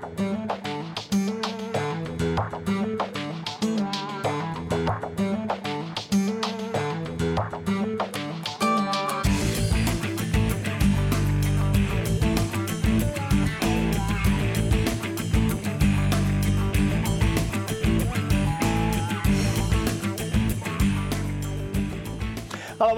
Thank you.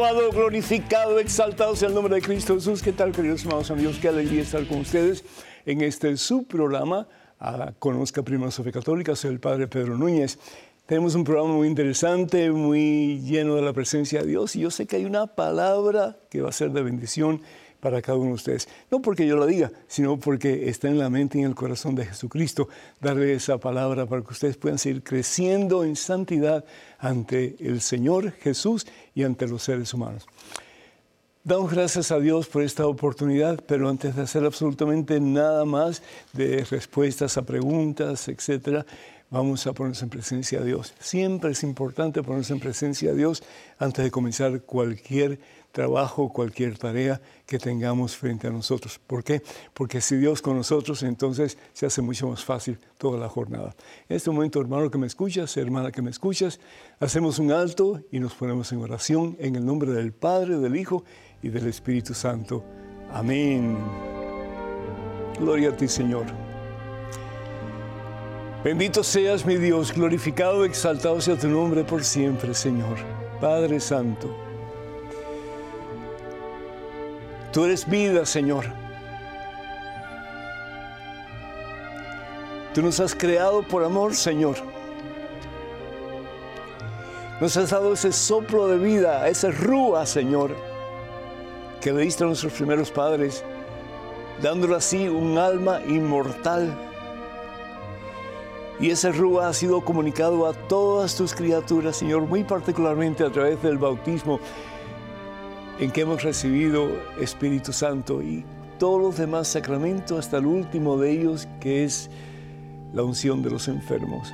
Alabado, glorificado, exaltado sea el nombre de Cristo Jesús. ¿Qué tal, queridos hermanos amigos? Qué alegría estar con ustedes en este subprograma. programa. Conozca Prima Sofía Católica, soy el Padre Pedro Núñez. Tenemos un programa muy interesante, muy lleno de la presencia de Dios y yo sé que hay una palabra que va a ser de bendición para cada uno de ustedes. No porque yo lo diga, sino porque está en la mente y en el corazón de Jesucristo darle esa palabra para que ustedes puedan seguir creciendo en santidad ante el Señor Jesús y ante los seres humanos. Damos gracias a Dios por esta oportunidad, pero antes de hacer absolutamente nada más de respuestas a preguntas, etcétera, vamos a ponernos en presencia de Dios. Siempre es importante ponerse en presencia de Dios antes de comenzar cualquier trabajo, cualquier tarea que tengamos frente a nosotros. ¿Por qué? Porque si Dios con nosotros, entonces se hace mucho más fácil toda la jornada. En este momento, hermano que me escuchas, hermana que me escuchas, hacemos un alto y nos ponemos en oración en el nombre del Padre, del Hijo y del Espíritu Santo. Amén. Gloria a ti, Señor. Bendito seas mi Dios, glorificado, exaltado sea tu nombre por siempre, Señor. Padre Santo. Tú eres vida, Señor. Tú nos has creado por amor, Señor. Nos has dado ese soplo de vida, esa rúa, Señor, que le diste a nuestros primeros padres, dándole así un alma inmortal. Y ese rúa ha sido comunicado a todas tus criaturas, Señor, muy particularmente a través del bautismo en que hemos recibido Espíritu Santo y todos los demás sacramentos, hasta el último de ellos, que es la unción de los enfermos.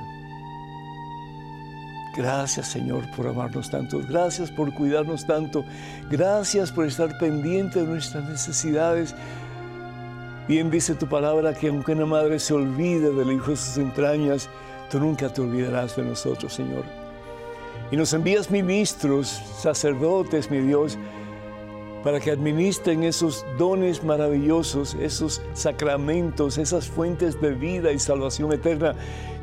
Gracias Señor por amarnos tanto, gracias por cuidarnos tanto, gracias por estar pendiente de nuestras necesidades. Bien dice tu palabra que aunque una madre se olvide del hijo de sus entrañas, tú nunca te olvidarás de nosotros, Señor. Y nos envías ministros, sacerdotes, mi Dios, para que administren esos dones maravillosos, esos sacramentos, esas fuentes de vida y salvación eterna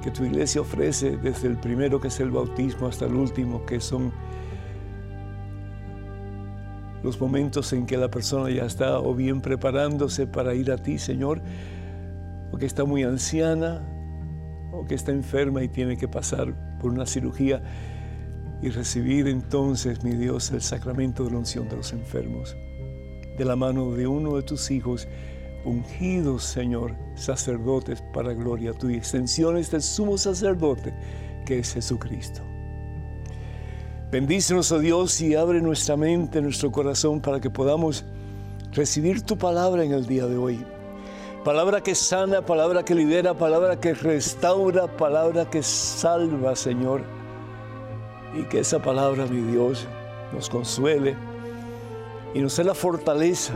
que tu iglesia ofrece desde el primero que es el bautismo hasta el último que son los momentos en que la persona ya está o bien preparándose para ir a ti, Señor, o que está muy anciana, o que está enferma y tiene que pasar por una cirugía y recibir entonces, mi Dios, el sacramento de la unción de los enfermos, de la mano de uno de tus hijos, ungidos, Señor, sacerdotes para gloria tuya, extensiones del sumo sacerdote que es Jesucristo. Bendícenos, oh Dios, y abre nuestra mente, nuestro corazón, para que podamos recibir tu palabra en el día de hoy. Palabra que sana, palabra que lidera, palabra que restaura, palabra que salva, Señor y que esa palabra, mi Dios, nos consuele y nos dé la fortaleza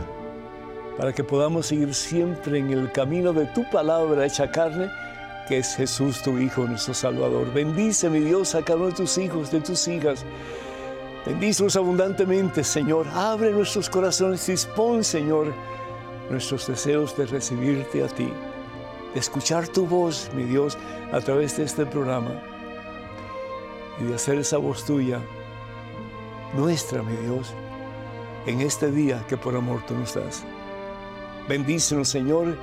para que podamos seguir siempre en el camino de tu palabra hecha carne, que es Jesús, tu Hijo, nuestro Salvador. Bendice, mi Dios, a cada uno de tus hijos, de tus hijas. Bendícenos abundantemente, Señor. Abre nuestros corazones, dispón, Señor, nuestros deseos de recibirte a ti, de escuchar tu voz, mi Dios, a través de este programa y de hacer esa voz tuya nuestra, mi Dios, en este día que por amor tú nos das. Bendícenos, Señor.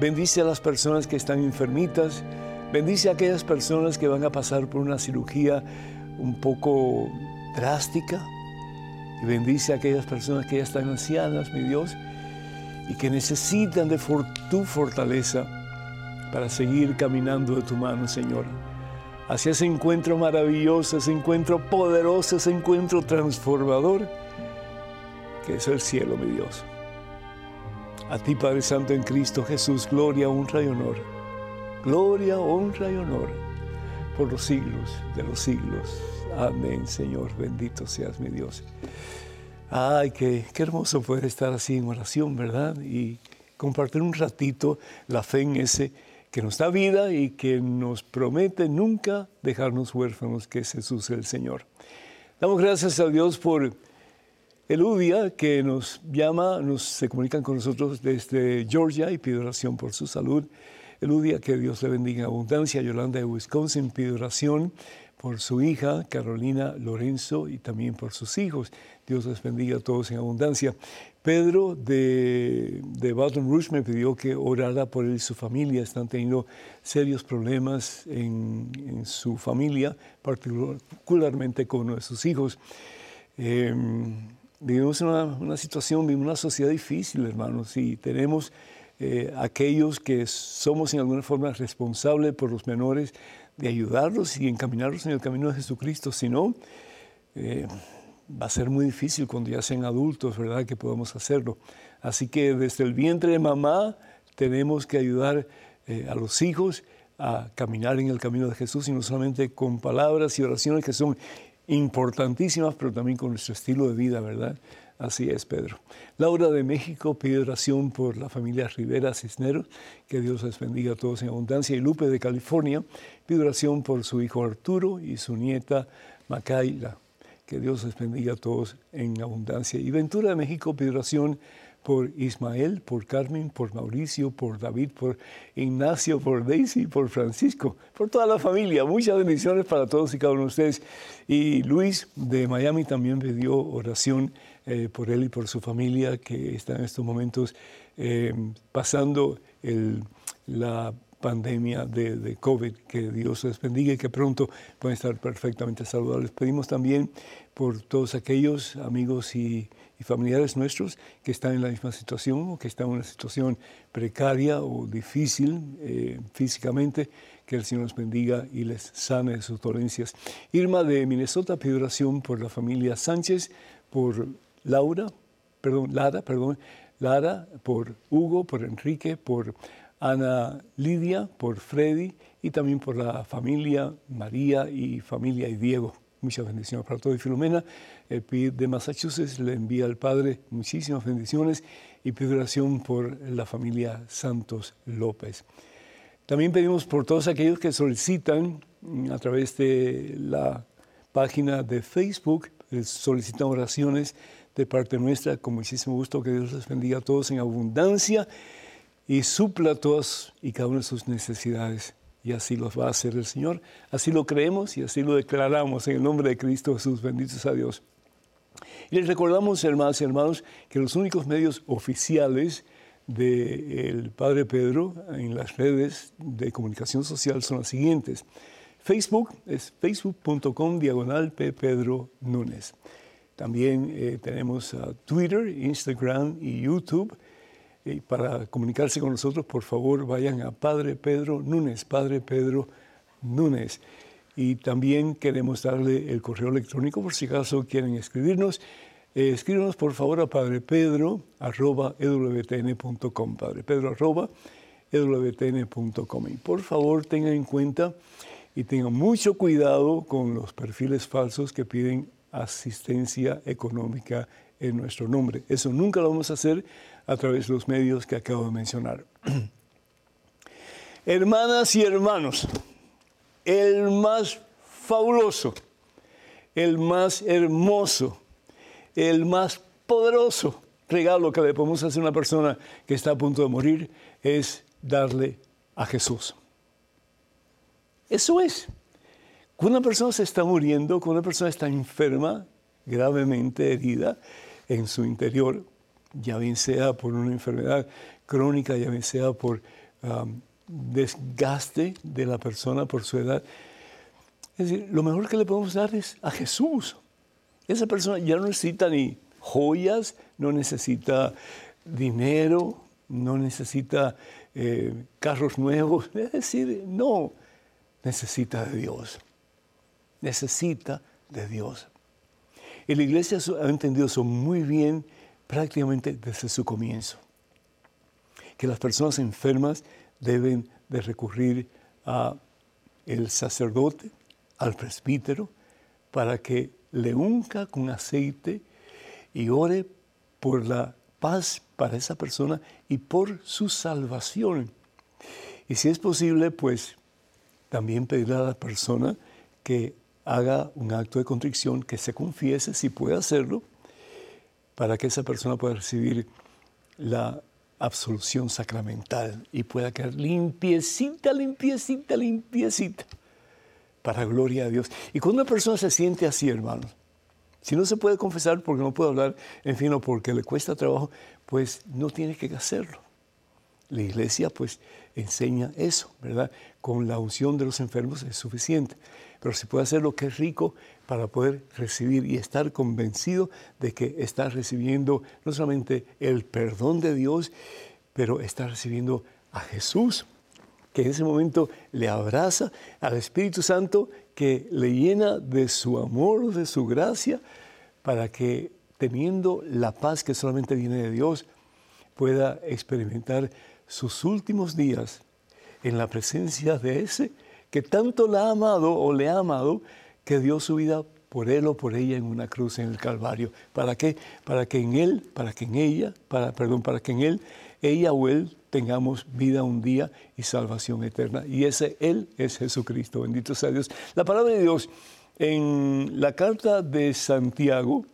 Bendice a las personas que están enfermitas. Bendice a aquellas personas que van a pasar por una cirugía un poco drástica. Y bendice a aquellas personas que ya están ancianas, mi Dios, y que necesitan de tu fortaleza para seguir caminando de tu mano, Señor hacia ese encuentro maravilloso, ese encuentro poderoso, ese encuentro transformador, que es el cielo, mi Dios. A ti, Padre Santo en Cristo Jesús, gloria, honra y honor. Gloria, honra y honor por los siglos de los siglos. Amén, Señor. Bendito seas, mi Dios. Ay, qué, qué hermoso poder estar así en oración, ¿verdad? Y compartir un ratito la fe en ese que nos da vida y que nos promete nunca dejarnos huérfanos, que es Jesús el Señor. Damos gracias a Dios por Eludia, que nos llama, nos, se comunican con nosotros desde Georgia y pide oración por su salud. Eludia, que Dios le bendiga en abundancia. Yolanda de Wisconsin pide oración por su hija Carolina Lorenzo y también por sus hijos. Dios les bendiga a todos en abundancia. Pedro de, de Baton Rouge me pidió que orara por él y su familia. Están teniendo serios problemas en, en su familia, particularmente con uno de sus hijos. Eh, vivimos en una, una, situación, vivimos una sociedad difícil, hermanos, y tenemos eh, aquellos que somos en alguna forma responsables por los menores de ayudarlos y encaminarlos en el camino de Jesucristo. Si no, eh, va a ser muy difícil cuando ya sean adultos, ¿verdad?, que podamos hacerlo. Así que desde el vientre de mamá tenemos que ayudar eh, a los hijos a caminar en el camino de Jesús y no solamente con palabras y oraciones que son importantísimas, pero también con nuestro estilo de vida, ¿verdad? Así es, Pedro. Laura de México pide oración por la familia Rivera Cisneros, que Dios les bendiga a todos en abundancia. Y Lupe de California pide oración por su hijo Arturo y su nieta Macaila, que Dios les bendiga a todos en abundancia. Y Ventura de México pide oración por Ismael, por Carmen, por Mauricio, por David, por Ignacio, por Daisy, por Francisco, por toda la familia. Muchas bendiciones para todos y cada uno de ustedes. Y Luis de Miami también pidió oración eh, por él y por su familia que está en estos momentos eh, pasando el, la pandemia de, de, COVID. Que Dios les bendiga y que pronto puedan estar perfectamente saludables. Pedimos también por todos aquellos amigos y y familiares nuestros que están en la misma situación o que están en una situación precaria o difícil eh, físicamente, que el Señor los bendiga y les sane de sus dolencias. Irma de Minnesota pide oración por la familia Sánchez, por Laura, perdón, Lara, perdón, Lara, por Hugo, por Enrique, por Ana Lidia, por Freddy y también por la familia María y familia y Diego. Muchas bendiciones para todos. Y Filomena, PIB de Massachusetts, le envía al Padre muchísimas bendiciones y pide oración por la familia Santos López. También pedimos por todos aquellos que solicitan mm, a través de la página de Facebook, eh, solicitan oraciones de parte nuestra, con muchísimo gusto, que Dios les bendiga a todos en abundancia y supla todas y cada una de sus necesidades y así los va a hacer el Señor. Así lo creemos y así lo declaramos en el nombre de Cristo Jesús. Benditos a Dios. Y les recordamos, hermanos y hermanos, que los únicos medios oficiales del Padre Pedro en las redes de comunicación social son los siguientes. Facebook es facebook.com diagonal. Pedro Núñez. También eh, tenemos Twitter, Instagram y YouTube y para comunicarse con nosotros, por favor, vayan a Padre Pedro Núñez, Padre Pedro Núñez. Y también queremos darle el correo electrónico por si acaso quieren escribirnos. Eh, escríbanos por favor a padrepedro.ewtn.com, padrepedro.ewtn.com. Y por favor tengan en cuenta y tengan mucho cuidado con los perfiles falsos que piden asistencia económica en nuestro nombre. Eso nunca lo vamos a hacer a través de los medios que acabo de mencionar. Hermanas y hermanos, el más fabuloso, el más hermoso, el más poderoso regalo que le podemos hacer a una persona que está a punto de morir es darle a Jesús. Eso es. Cuando una persona se está muriendo, cuando una persona está enferma, gravemente herida en su interior, ya bien sea por una enfermedad crónica, ya bien sea por desgaste de la persona por su edad. Es decir, lo mejor que le podemos dar es a Jesús. Esa persona ya no necesita ni joyas, no necesita dinero, no necesita eh, carros nuevos. Es decir, no, necesita de Dios. Necesita de Dios. Y la iglesia ha entendido eso muy bien prácticamente desde su comienzo. Que las personas enfermas deben de recurrir a el sacerdote, al presbítero, para que le unca con aceite y ore por la paz para esa persona y por su salvación. Y si es posible, pues también pedirle a la persona que haga un acto de contrición, que se confiese, si puede hacerlo, para que esa persona pueda recibir la absolución sacramental y pueda quedar limpiecita, limpiecita, limpiecita, para gloria a Dios. Y cuando una persona se siente así, hermanos, si no se puede confesar porque no puede hablar, en fin, o porque le cuesta trabajo, pues no tiene que hacerlo. La iglesia pues enseña eso, ¿verdad? Con la unción de los enfermos es suficiente. Pero se puede hacer lo que es rico para poder recibir y estar convencido de que está recibiendo no solamente el perdón de Dios, pero está recibiendo a Jesús, que en ese momento le abraza, al Espíritu Santo que le llena de su amor, de su gracia, para que teniendo la paz que solamente viene de Dios, pueda experimentar sus últimos días en la presencia de ese que tanto la ha amado o le ha amado, que dio su vida por él o por ella en una cruz en el Calvario. ¿Para qué? Para que en él, para que en ella, para, perdón, para que en él, ella o él tengamos vida un día y salvación eterna. Y ese Él es Jesucristo. Bendito sea Dios. La palabra de Dios en la carta de Santiago,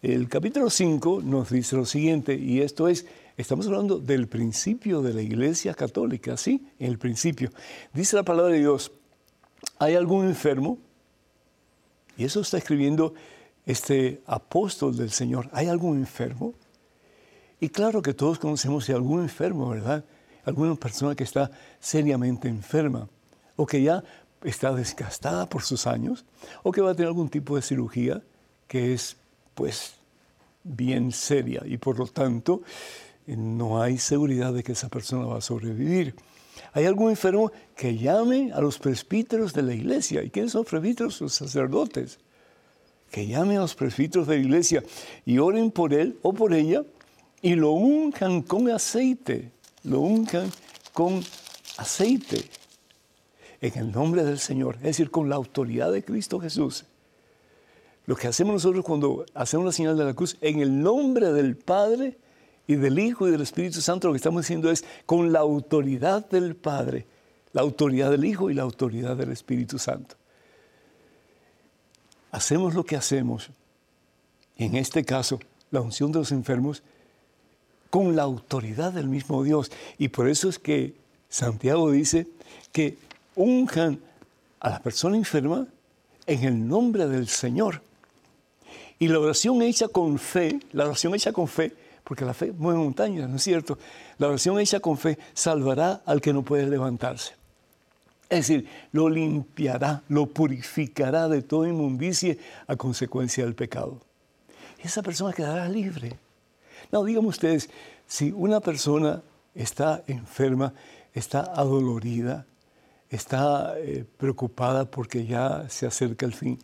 el capítulo 5 nos dice lo siguiente, y esto es, estamos hablando del principio de la Iglesia Católica, ¿sí? En el principio. Dice la palabra de Dios, ¿hay algún enfermo? Y eso está escribiendo este apóstol del Señor. ¿Hay algún enfermo? Y claro que todos conocemos de algún enfermo, ¿verdad? Alguna persona que está seriamente enferma o que ya está desgastada por sus años o que va a tener algún tipo de cirugía que es pues bien seria y por lo tanto no hay seguridad de que esa persona va a sobrevivir. Hay algún enfermo que llame a los presbíteros de la iglesia. ¿Y quiénes son presbíteros? Los sacerdotes. Que llame a los presbíteros de la iglesia y oren por él o por ella y lo unjan con aceite, lo unjan con aceite en el nombre del Señor, es decir, con la autoridad de Cristo Jesús. Lo que hacemos nosotros cuando hacemos la señal de la cruz, en el nombre del Padre y del Hijo y del Espíritu Santo, lo que estamos diciendo es con la autoridad del Padre, la autoridad del Hijo y la autoridad del Espíritu Santo. Hacemos lo que hacemos, en este caso, la unción de los enfermos, con la autoridad del mismo Dios. Y por eso es que Santiago dice que unjan a la persona enferma en el nombre del Señor. Y la oración hecha con fe, la oración hecha con fe, porque la fe mueve montañas, ¿no es cierto? La oración hecha con fe salvará al que no puede levantarse. Es decir, lo limpiará, lo purificará de toda inmundicia a consecuencia del pecado. Esa persona quedará libre. No, díganme ustedes, si una persona está enferma, está adolorida, está eh, preocupada porque ya se acerca el fin,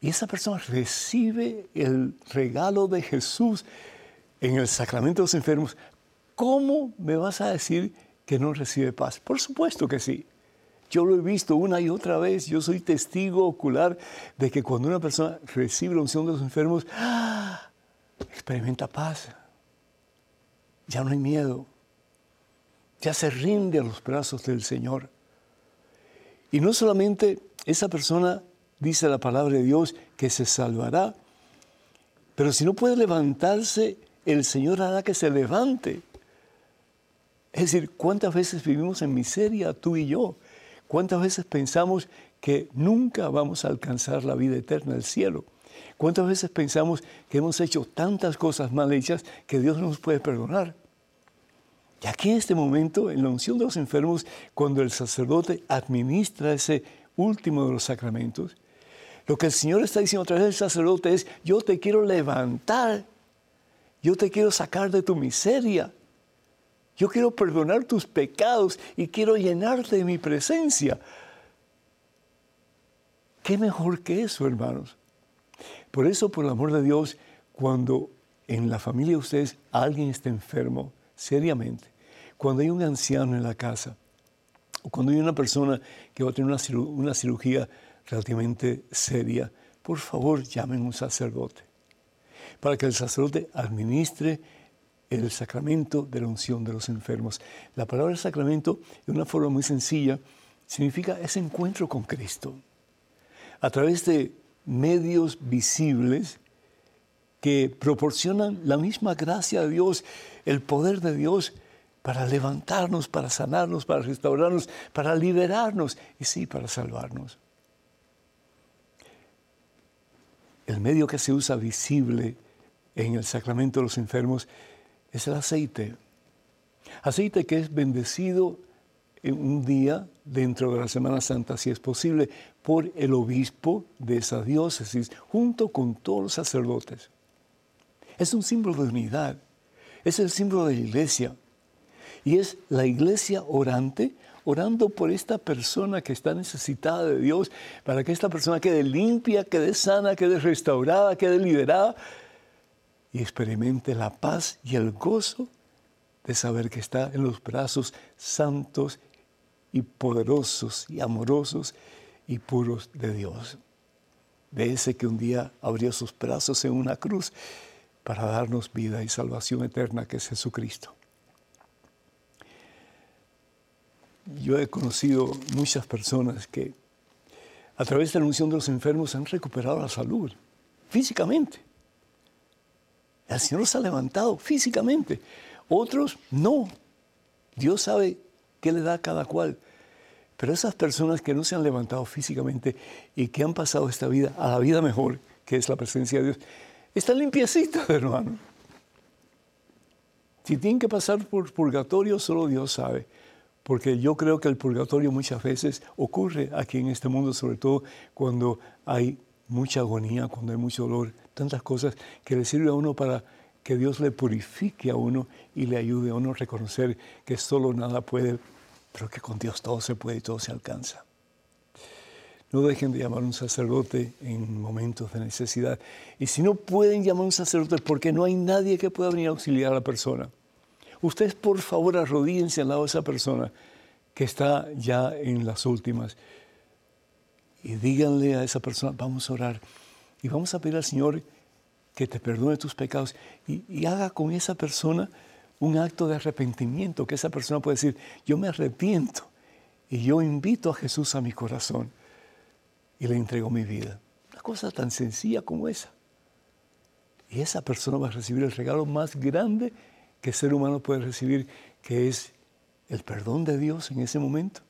y esa persona recibe el regalo de Jesús en el sacramento de los enfermos, ¿cómo me vas a decir que no recibe paz? Por supuesto que sí. Yo lo he visto una y otra vez, yo soy testigo ocular de que cuando una persona recibe la unción de los enfermos, ¡ah! experimenta paz. Ya no hay miedo. Ya se rinde a los brazos del Señor. Y no solamente esa persona dice la palabra de Dios que se salvará, pero si no puede levantarse, el Señor hará que se levante. Es decir, ¿cuántas veces vivimos en miseria tú y yo? ¿Cuántas veces pensamos que nunca vamos a alcanzar la vida eterna, el cielo? ¿Cuántas veces pensamos que hemos hecho tantas cosas mal hechas que Dios no nos puede perdonar? Y aquí en este momento, en la unción de los enfermos, cuando el sacerdote administra ese último de los sacramentos, lo que el Señor está diciendo a través del sacerdote es, yo te quiero levantar, yo te quiero sacar de tu miseria, yo quiero perdonar tus pecados y quiero llenarte de mi presencia. ¿Qué mejor que eso, hermanos? Por eso, por el amor de Dios, cuando en la familia de ustedes alguien está enfermo seriamente, cuando hay un anciano en la casa, o cuando hay una persona que va a tener una, cirugía relativamente seria, por favor llamen a un sacerdote, para que el sacerdote administre el sacramento de la unción de los enfermos. La palabra sacramento, de una forma muy sencilla, significa ese encuentro con Cristo. A través de medios visibles que proporcionan la misma gracia de Dios, el poder de Dios para levantarnos, para sanarnos, para restaurarnos, para liberarnos y sí, para salvarnos. El medio que se usa visible en el sacramento de los enfermos es el aceite. Aceite que es bendecido en un día dentro de la Semana Santa, si es posible, por el obispo de esa diócesis, junto con todos los sacerdotes. Es un símbolo de unidad, es el símbolo de la iglesia. Y es la iglesia orante, orando por esta persona que está necesitada de Dios, para que esta persona quede limpia, quede sana, quede restaurada, quede liberada y experimente la paz y el gozo de saber que está en los brazos santos y poderosos y amorosos y puros de Dios. De ese que un día abrió sus brazos en una cruz para darnos vida y salvación eterna que es Jesucristo. Yo he conocido muchas personas que a través de la unción de los enfermos han recuperado la salud físicamente. El Señor los ha levantado físicamente. Otros no. Dios sabe qué le da a cada cual. Pero esas personas que no se han levantado físicamente y que han pasado esta vida a la vida mejor, que es la presencia de Dios, están limpiecitas, hermano. Si tienen que pasar por purgatorio, solo Dios sabe. Porque yo creo que el purgatorio muchas veces ocurre aquí en este mundo, sobre todo cuando hay mucha agonía, cuando hay mucho dolor, tantas cosas que le sirve a uno para que Dios le purifique a uno y le ayude a uno a reconocer que solo nada puede, pero que con Dios todo se puede y todo se alcanza. No dejen de llamar a un sacerdote en momentos de necesidad. Y si no pueden llamar a un sacerdote porque no hay nadie que pueda venir a auxiliar a la persona, ustedes por favor arrodíense al lado de esa persona que está ya en las últimas y díganle a esa persona, vamos a orar y vamos a pedir al Señor que te perdone tus pecados y, haga con esa persona un acto de arrepentimiento, que esa persona puede decir, yo me arrepiento y yo invito a Jesús a mi corazón y le entrego mi vida. Una cosa tan sencilla como esa. Y esa persona va a recibir el regalo más grande que el ser humano puede recibir, que es el perdón de Dios en ese momento,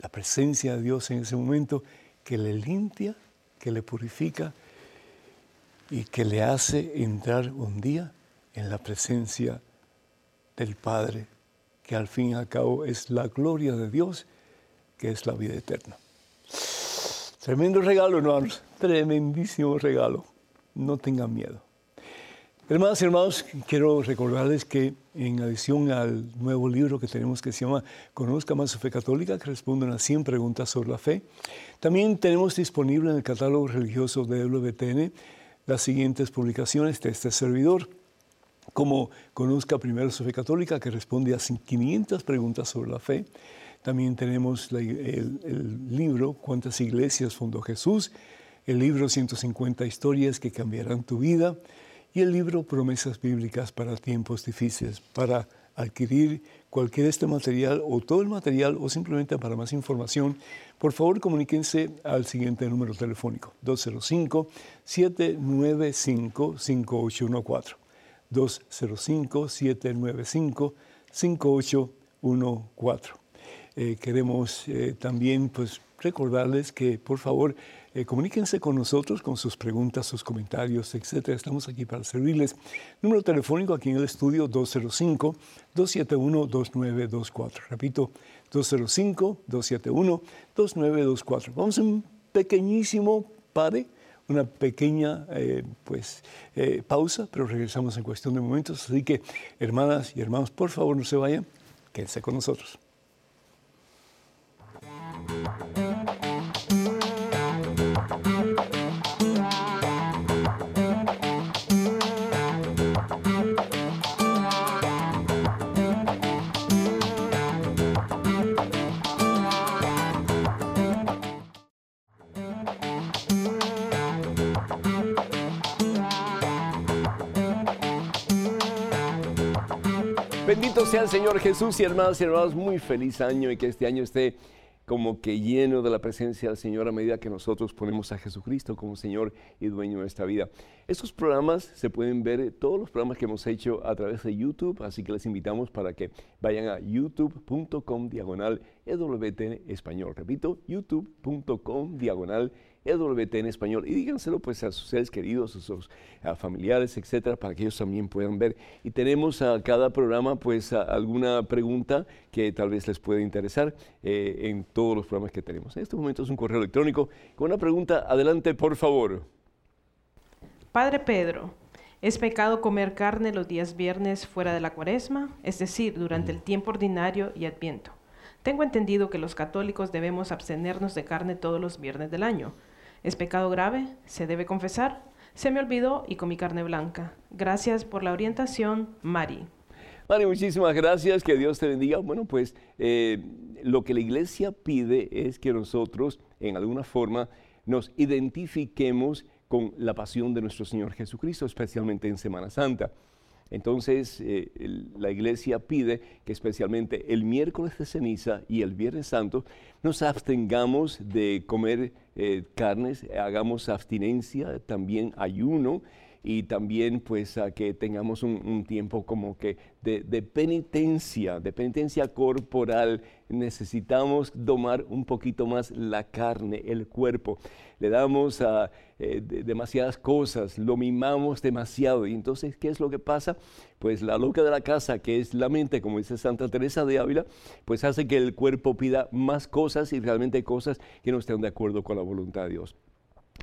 la presencia de Dios en ese momento que le limpia que le purifica y que le hace entrar un día en la presencia del Padre, que al fin y al cabo es la gloria de Dios, que es la vida eterna. Tremendo regalo, hermanos, tremendísimo regalo. No tengan miedo. Hermanas y hermanos, quiero recordarles que en adición al nuevo libro que tenemos que se llama Conozca más su fe católica, que responde a 100 preguntas sobre la fe, también tenemos disponible en el catálogo religioso de WTN las siguientes publicaciones de este servidor, como Conozca primero su fe católica, que responde a 500 preguntas sobre la fe. También tenemos el, el libro Cuántas iglesias fundó Jesús, el libro 150 historias que cambiarán tu vida, y el libro Promesas Bíblicas para tiempos difíciles. Para adquirir cualquier este material o todo el material o simplemente para más información, por favor comuníquense al siguiente número telefónico, 205-795-5814. 205-795-5814. Eh, queremos eh, también pues, recordarles que por favor eh, comuníquense con nosotros con sus preguntas, sus comentarios, etc. Estamos aquí para servirles. Número telefónico aquí en el estudio 205-271-2924. Repito, 205-271-2924. Vamos a un pequeñísimo pare, una pequeña eh, pues, eh, pausa, pero regresamos en cuestión de momentos. Así que, hermanas y hermanos, por favor no se vayan, quédense con nosotros. Bendito sea el Señor Jesús y hermanos y hermanos, muy feliz año y que este año esté como que lleno de la presencia del Señor a medida que nosotros ponemos a Jesucristo como Señor y dueño de nuestra vida. Estos programas se pueden ver, todos los programas que hemos hecho a través de YouTube, así que les invitamos para que vayan a youtube.com diagonal EWTN español. Repito, youtube.com diagonal EWT en español y díganselo pues a sus seres queridos, a sus familiares, etcétera, para que ellos también puedan ver. Y tenemos a cada programa pues alguna pregunta que tal vez les pueda interesar eh, en todos los programas que tenemos. En este momento es un correo electrónico con una pregunta. Adelante, por favor. Padre Pedro, ¿es pecado comer carne los días viernes fuera de la cuaresma? Es decir, durante el tiempo ordinario y adviento. Tengo entendido que los católicos debemos abstenernos de carne todos los viernes del año. ¿Es pecado grave? ¿Se debe confesar? Se me olvidó y comí carne blanca. Gracias por la orientación, Mari. Mari, muchísimas gracias, que Dios te bendiga. Bueno, pues eh, lo que la iglesia pide es que nosotros, en alguna forma, nos identifiquemos con la pasión de nuestro Señor Jesucristo, especialmente en Semana Santa. Entonces, eh, la iglesia pide que especialmente el miércoles de ceniza y el viernes santo nos abstengamos de comer eh, carnes, hagamos abstinencia, también ayuno y también pues a que tengamos un, tiempo como que de, penitencia, de penitencia corporal. Necesitamos domar un poquito más la carne, el cuerpo. Le damos a, eh, demasiadas cosas, lo mimamos demasiado. Y entonces, ¿qué es lo que pasa? Pues la loca de la casa, que es la mente, como dice Santa Teresa de Ávila, pues hace que el cuerpo pida más cosas y realmente cosas que no estén de acuerdo con la voluntad de Dios.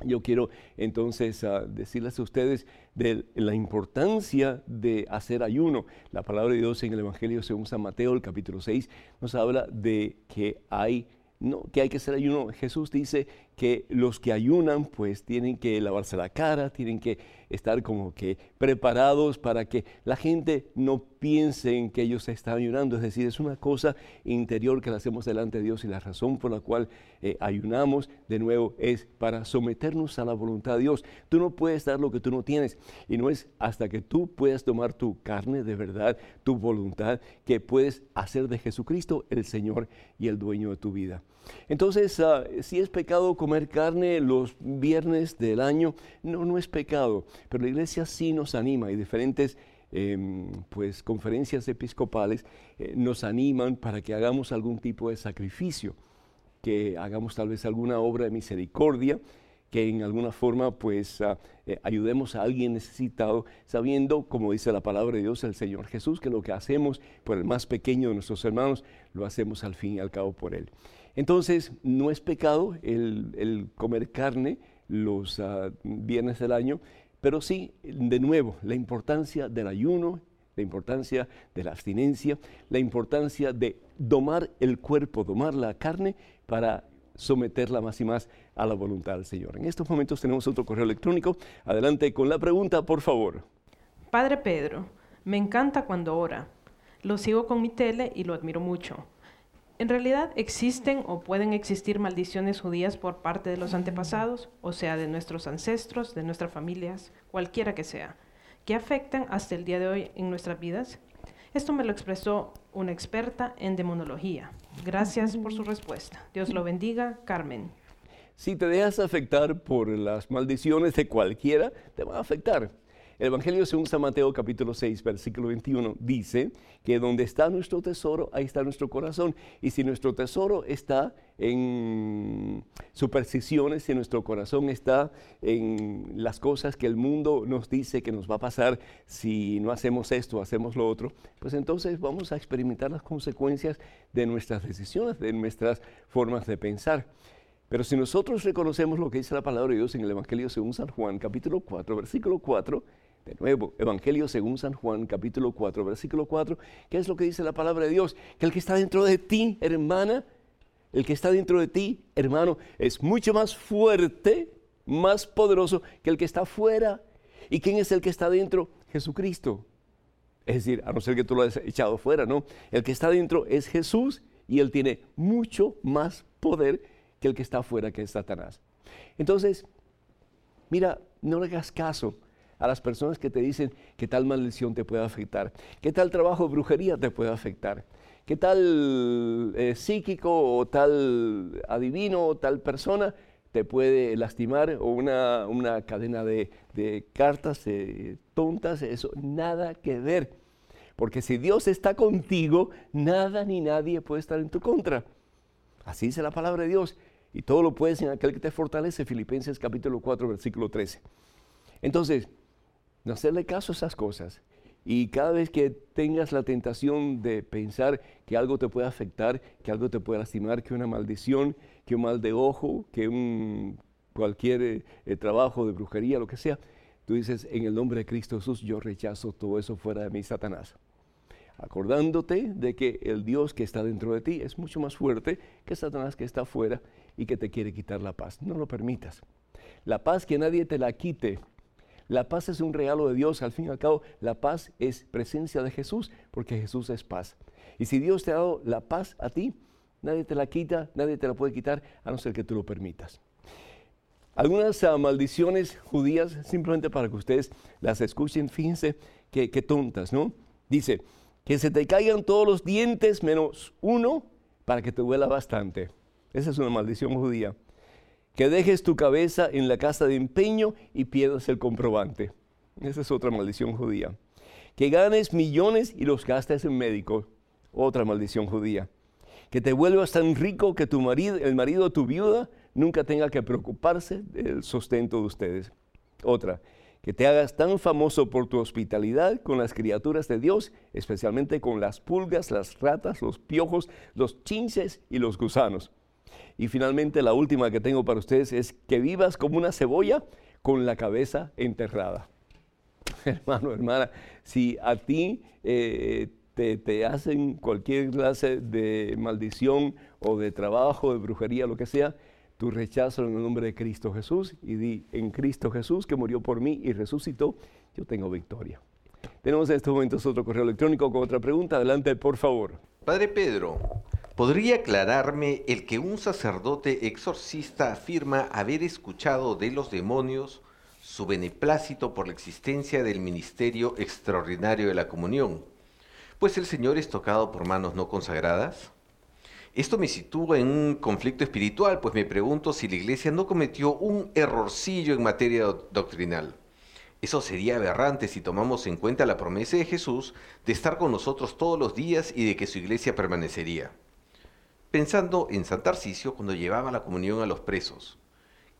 Yo quiero entonces ah, decirles a ustedes de la importancia de hacer ayuno. La palabra de Dios en el Evangelio según San Mateo, el capítulo 6, nos habla de que hay no, que hay que hacer ayuno. Jesús dice que los que ayunan pues tienen que lavarse la cara, tienen que estar como que preparados para que la gente no piense en que ellos están ayunando. Es decir, es una cosa interior que la hacemos delante de Dios y la razón por la cual eh, ayunamos de nuevo es para someternos a la voluntad de Dios. Tú no puedes dar lo que tú no tienes y no es hasta que tú puedas tomar tu carne de verdad, tu voluntad, que puedes hacer de Jesucristo el Señor y el dueño de tu vida. Entonces, ah, si es pecado comer carne los viernes del año, no, no es pecado, pero la iglesia sí nos anima y diferentes em, pues, conferencias episcopales eh, nos animan para que hagamos algún tipo de sacrificio, que hagamos tal vez alguna obra de misericordia, que en alguna forma pues ah, eh, ayudemos a alguien necesitado, sabiendo, como dice la palabra de Dios, el Señor Jesús, que lo que hacemos por el más pequeño de nuestros hermanos, lo hacemos al fin y al cabo por Él. Entonces, no es pecado el, comer carne los ah, viernes del año, pero sí, de nuevo, la importancia del ayuno, la importancia de la abstinencia, la importancia de domar el cuerpo, domar la carne para someterla más y más a la voluntad del Señor. En estos momentos tenemos otro correo electrónico. Adelante con la pregunta, por favor. Padre Pedro, me encanta cuando ora. Lo sigo con mi tele y lo admiro mucho. En realidad existen o pueden existir maldiciones judías por parte de los antepasados, o sea, de nuestros ancestros, de nuestras familias, cualquiera que sea, que afectan hasta el día de hoy en nuestras vidas. Esto me lo expresó una experta en demonología. Gracias por su respuesta. Dios lo bendiga, Carmen. Si te dejas afectar por las maldiciones de cualquiera, te va a afectar. El Evangelio según San Mateo capítulo 6, versículo 21 dice que donde está nuestro tesoro, ahí está nuestro corazón. Y si nuestro tesoro está en supersticiones, si nuestro corazón está en las cosas que el mundo nos dice que nos va a pasar si no hacemos esto, hacemos lo otro, pues entonces vamos a experimentar las consecuencias de nuestras decisiones, de nuestras formas de pensar. Pero si nosotros reconocemos lo que dice la palabra de Dios en el Evangelio según San Juan, capítulo 4, versículo 4, de nuevo, Evangelio según San Juan, capítulo 4, versículo 4, ¿qué es lo que dice la palabra de Dios? Que el que está dentro de ti, hermana, el que está dentro de ti, hermano, es mucho más fuerte, más poderoso que el que está fuera. ¿Y quién es el que está dentro? Jesucristo. Es decir, a no ser que tú lo hayas echado fuera, ¿no? El que está dentro es Jesús y él tiene mucho más poder que el que está fuera, que es Satanás. Entonces, mira, no le hagas caso a las personas que te dicen que tal maldición te puede afectar, que tal trabajo de brujería te puede afectar, que tal eh, psíquico o tal adivino o tal persona te puede lastimar o una, una cadena de, cartas eh, tontas, eso nada que ver. Porque si Dios está contigo, nada ni nadie puede estar en tu contra. Así dice la palabra de Dios. Y todo lo puedes en aquel que te fortalece, Filipenses capítulo 4, versículo 13. Entonces, no hacerle caso a esas cosas. Y cada vez que tengas la tentación de pensar que algo te puede afectar, que algo te puede lastimar, que una maldición, que un mal de ojo, que un cualquier eh, trabajo de brujería, lo que sea, tú dices, en el nombre de Cristo Jesús, yo rechazo todo eso fuera de mí, Satanás. Acordándote de que el Dios que está dentro de ti es mucho más fuerte que Satanás que está afuera y que te quiere quitar la paz. No lo permitas. La paz que nadie te la quite la paz es un regalo de Dios. Al fin y al cabo, la paz es presencia de Jesús, porque Jesús es paz. Y si Dios te ha dado la paz a ti, nadie te la quita, nadie te la puede quitar, a no ser que tú lo permitas. Algunas ah, maldiciones judías, simplemente para que ustedes las escuchen, fíjense qué tontas, ¿no? Dice, que se te caigan todos los dientes menos uno para que te duela bastante. Esa es una maldición judía que dejes tu cabeza en la casa de empeño y pierdas el comprobante. Esa es otra maldición judía. Que ganes millones y los gastes en médico. Otra maldición judía. Que te vuelvas tan rico que tu marido, el marido de tu viuda nunca tenga que preocuparse del sustento de ustedes. Otra, que te hagas tan famoso por tu hospitalidad con las criaturas de Dios, especialmente con las pulgas, las ratas, los piojos, los chinches y los gusanos. Y finalmente la última que tengo para ustedes es que vivas como una cebolla con la cabeza enterrada. Hermano, hermana, si a ti eh, te, hacen cualquier clase de maldición o de trabajo, de brujería, lo que sea, tú rechazo en el nombre de Cristo Jesús y di, en Cristo Jesús que murió por mí y resucitó, yo tengo victoria. Tenemos en estos momentos otro correo electrónico con otra pregunta. Adelante, por favor. Padre Pedro, ¿Podría aclararme el que un sacerdote exorcista afirma haber escuchado de los demonios su beneplácito por la existencia del ministerio extraordinario de la comunión? Pues el Señor es tocado por manos no consagradas. Esto me sitúa en un conflicto espiritual, pues me pregunto si la Iglesia no cometió un errorcillo en materia doctrinal. Eso sería aberrante si tomamos en cuenta la promesa de Jesús de estar con nosotros todos los días y de que su iglesia permanecería pensando en San Tarcisio cuando llevaba la comunión a los presos.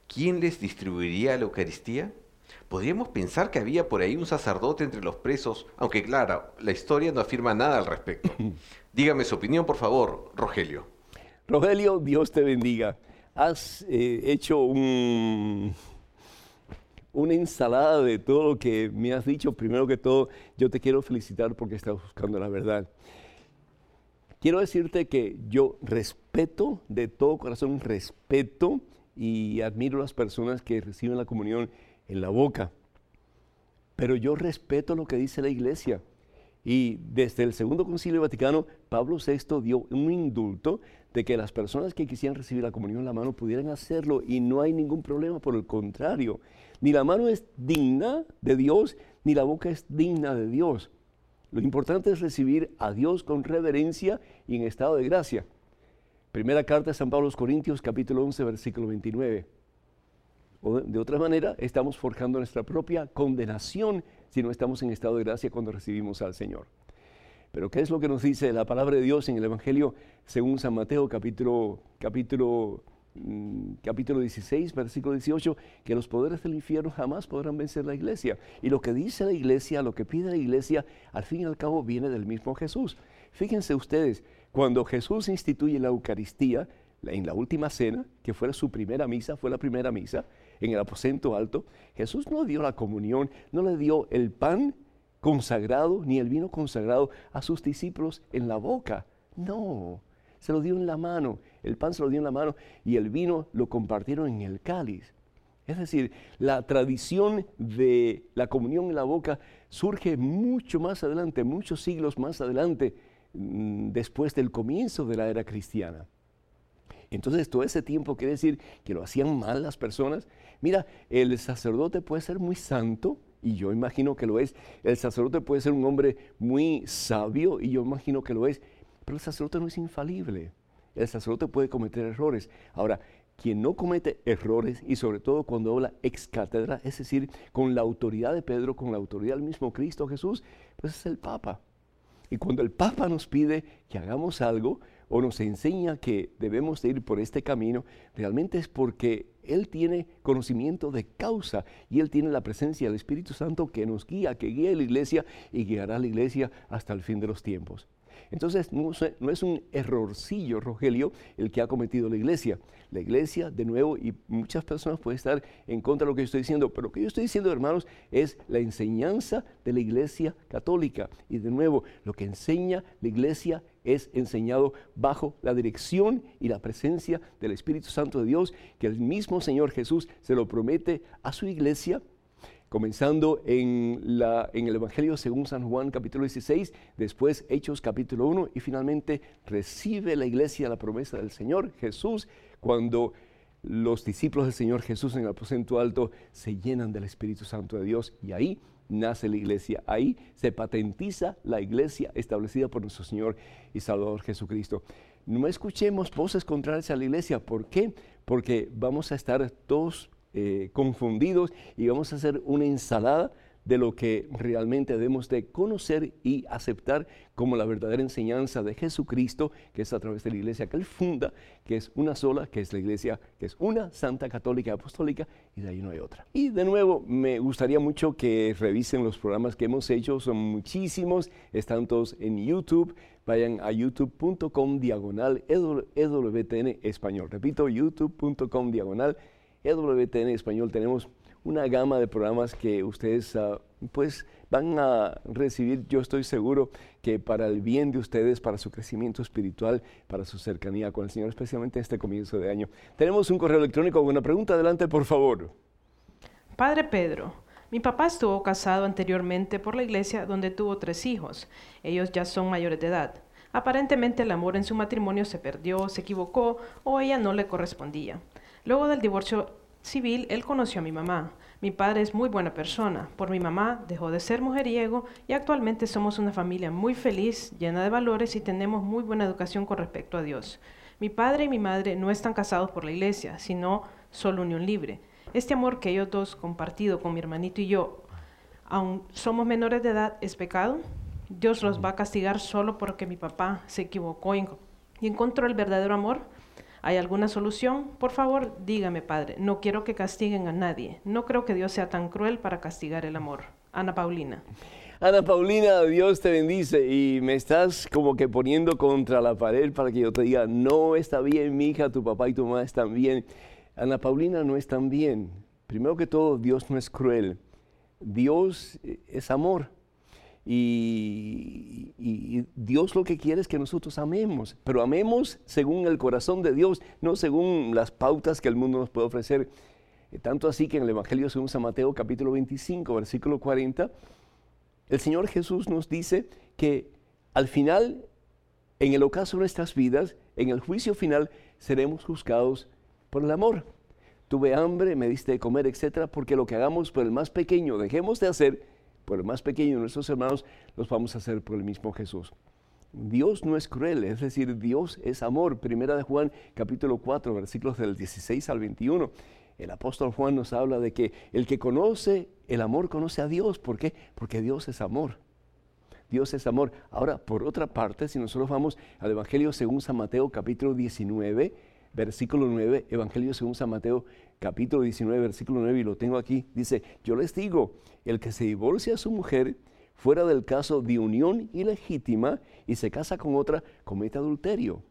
¿Quién les distribuiría la Eucaristía? Podríamos pensar que había por ahí un sacerdote entre los presos, aunque claro, la historia no afirma nada al respecto. Dígame su opinión, por favor, Rogelio. Rogelio, Dios te bendiga. Has eh, hecho un, una ensalada de todo lo que me has dicho. Primero que todo, yo te quiero felicitar porque estás buscando la verdad. Quiero decirte que yo respeto de todo corazón, respeto y admiro a las personas que reciben la comunión en la boca. Pero yo respeto lo que dice la iglesia. Y desde el Segundo Concilio Vaticano, Pablo VI dio un indulto de que las personas que quisieran recibir la comunión en la mano pudieran hacerlo y no hay ningún problema, por el contrario. Ni la mano es digna de Dios, ni la boca es digna de Dios. Lo importante es recibir a Dios con reverencia y en estado de gracia. Primera carta de San Pablo a los Corintios, capítulo 11, versículo 29. O de otra manera, estamos forjando nuestra propia condenación si no estamos en estado de gracia cuando recibimos al Señor. Pero ¿qué es lo que nos dice la palabra de Dios en el Evangelio según San Mateo capítulo, capítulo capítulo 16, versículo 18, que los poderes del infierno jamás podrán vencer la iglesia. Y lo que dice la iglesia, lo que pide la iglesia, al fin y al cabo viene del mismo Jesús. Fíjense ustedes, cuando Jesús instituye la Eucaristía, en la última cena, que fue su primera misa, fue la primera misa, en el aposento alto, Jesús no dio la comunión, no le dio el pan consagrado ni el vino consagrado a sus discípulos en la boca. No, se lo dio en la mano, el pan se lo dio en la mano y el vino lo compartieron en el cáliz. Es decir, la tradición de la comunión en la boca surge mucho más adelante, muchos siglos más adelante, mm, después del comienzo de la era cristiana. Entonces, todo ese tiempo quiere decir que lo hacían mal las personas. Mira, el sacerdote puede ser muy santo y yo imagino que lo es. El sacerdote puede ser un hombre muy sabio y yo imagino que lo es, pero el sacerdote no es infalible. El sacerdote puede cometer errores. Ahora, quien no comete errores y sobre todo cuando habla ex cátedra, es decir, con la autoridad de Pedro, con la autoridad del mismo Cristo Jesús, pues es el Papa. Y cuando el Papa nos pide que hagamos algo o nos enseña que debemos de ir por este camino, realmente es porque Él tiene conocimiento de causa y Él tiene la presencia del Espíritu Santo que nos guía, que guía a la iglesia y guiará a la iglesia hasta el fin de los tiempos. Entonces, no, es un errorcillo, Rogelio, el que ha cometido la iglesia. La iglesia, de nuevo, y muchas personas pueden estar en contra de lo que yo estoy diciendo, pero lo que yo estoy diciendo, hermanos, es la enseñanza de la iglesia católica. Y de nuevo, lo que enseña la iglesia es enseñado bajo la dirección y la presencia del Espíritu Santo de Dios, que el mismo Señor Jesús se lo promete a su iglesia comenzando en, el Evangelio según San Juan capítulo 16, después Hechos capítulo 1 y finalmente recibe la iglesia la promesa del Señor Jesús cuando los discípulos del Señor Jesús en el aposento alto se llenan del Espíritu Santo de Dios y ahí nace la iglesia, ahí se patentiza la iglesia establecida por nuestro Señor y Salvador Jesucristo. No escuchemos voces contrarias a la iglesia, ¿por qué? Porque vamos a estar todos eh, confundidos y vamos a hacer una ensalada de lo que realmente debemos de conocer y aceptar como la verdadera enseñanza de Jesucristo, que es a través de la iglesia que Él funda, que es una sola, que es la iglesia, que es una santa católica apostólica, y de ahí no hay otra. Y de nuevo, me gustaría mucho que revisen los programas que hemos hecho, son muchísimos, están todos en YouTube, vayan a youtube.com diagonal EWTN español. Repito, youtube.com diagonal EWTN Español tenemos una gama de programas que ustedes ah, pues van a recibir, yo estoy seguro que para el bien de ustedes, para su crecimiento espiritual, para su cercanía con el Señor, especialmente en este comienzo de año. Tenemos un correo electrónico con una pregunta, adelante por favor. Padre Pedro, mi papá estuvo casado anteriormente por la iglesia donde tuvo tres hijos. Ellos ya son mayores de edad. Aparentemente el amor en su matrimonio se perdió, se equivocó o ella no le correspondía. Luego del divorcio civil, él conoció a mi mamá. Mi padre es muy buena persona. Por mi mamá dejó de ser mujeriego y actualmente somos una familia muy feliz, llena de valores y tenemos muy buena educación con respecto a Dios. Mi padre y mi madre no están casados por la iglesia, sino solo unión libre. Este amor que ellos dos compartido con mi hermanito y yo, aun somos menores de edad, es pecado. Dios los va a castigar solo porque mi papá se equivocó y encontró el verdadero amor. ¿Hay alguna solución? Por favor, dígame, Padre. No quiero que castiguen a nadie. No creo que Dios sea tan cruel para castigar el amor. Ana Paulina. Ana Paulina, Dios te bendice y me estás como que poniendo contra la pared para que yo te diga, no está bien, mi hija, tu papá y tu mamá están bien. Ana Paulina no están bien. Primero que todo, Dios no es cruel. Dios es amor. Y, Dios lo que quiere es que nosotros amemos, pero amemos según el corazón de Dios, no según las pautas que el mundo nos puede ofrecer. Eh, tanto así que en el Evangelio según San Mateo capítulo 25, versículo 40, el Señor Jesús nos dice que al final, en el ocaso de nuestras vidas, en el juicio final, seremos juzgados por el amor. Tuve hambre, me diste de comer, etcétera, porque lo que hagamos por el más pequeño dejemos de hacer, por el más pequeño de nuestros hermanos, los vamos a hacer por el mismo Jesús. Dios no es cruel, es decir, Dios es amor. Primera de Juan, capítulo 4, versículos del 16 al 21. El apóstol Juan nos habla de que el que conoce el amor conoce a Dios. ¿Por qué? Porque Dios es amor. Dios es amor. Ahora, por otra parte, si nosotros vamos al Evangelio según San Mateo, capítulo 19, versículo 9, Evangelio según San Mateo, capítulo 19, versículo 9, y lo tengo aquí, dice, yo les digo, el que se divorcia a su mujer fuera del caso de unión ilegítima y se casa con otra, comete adulterio.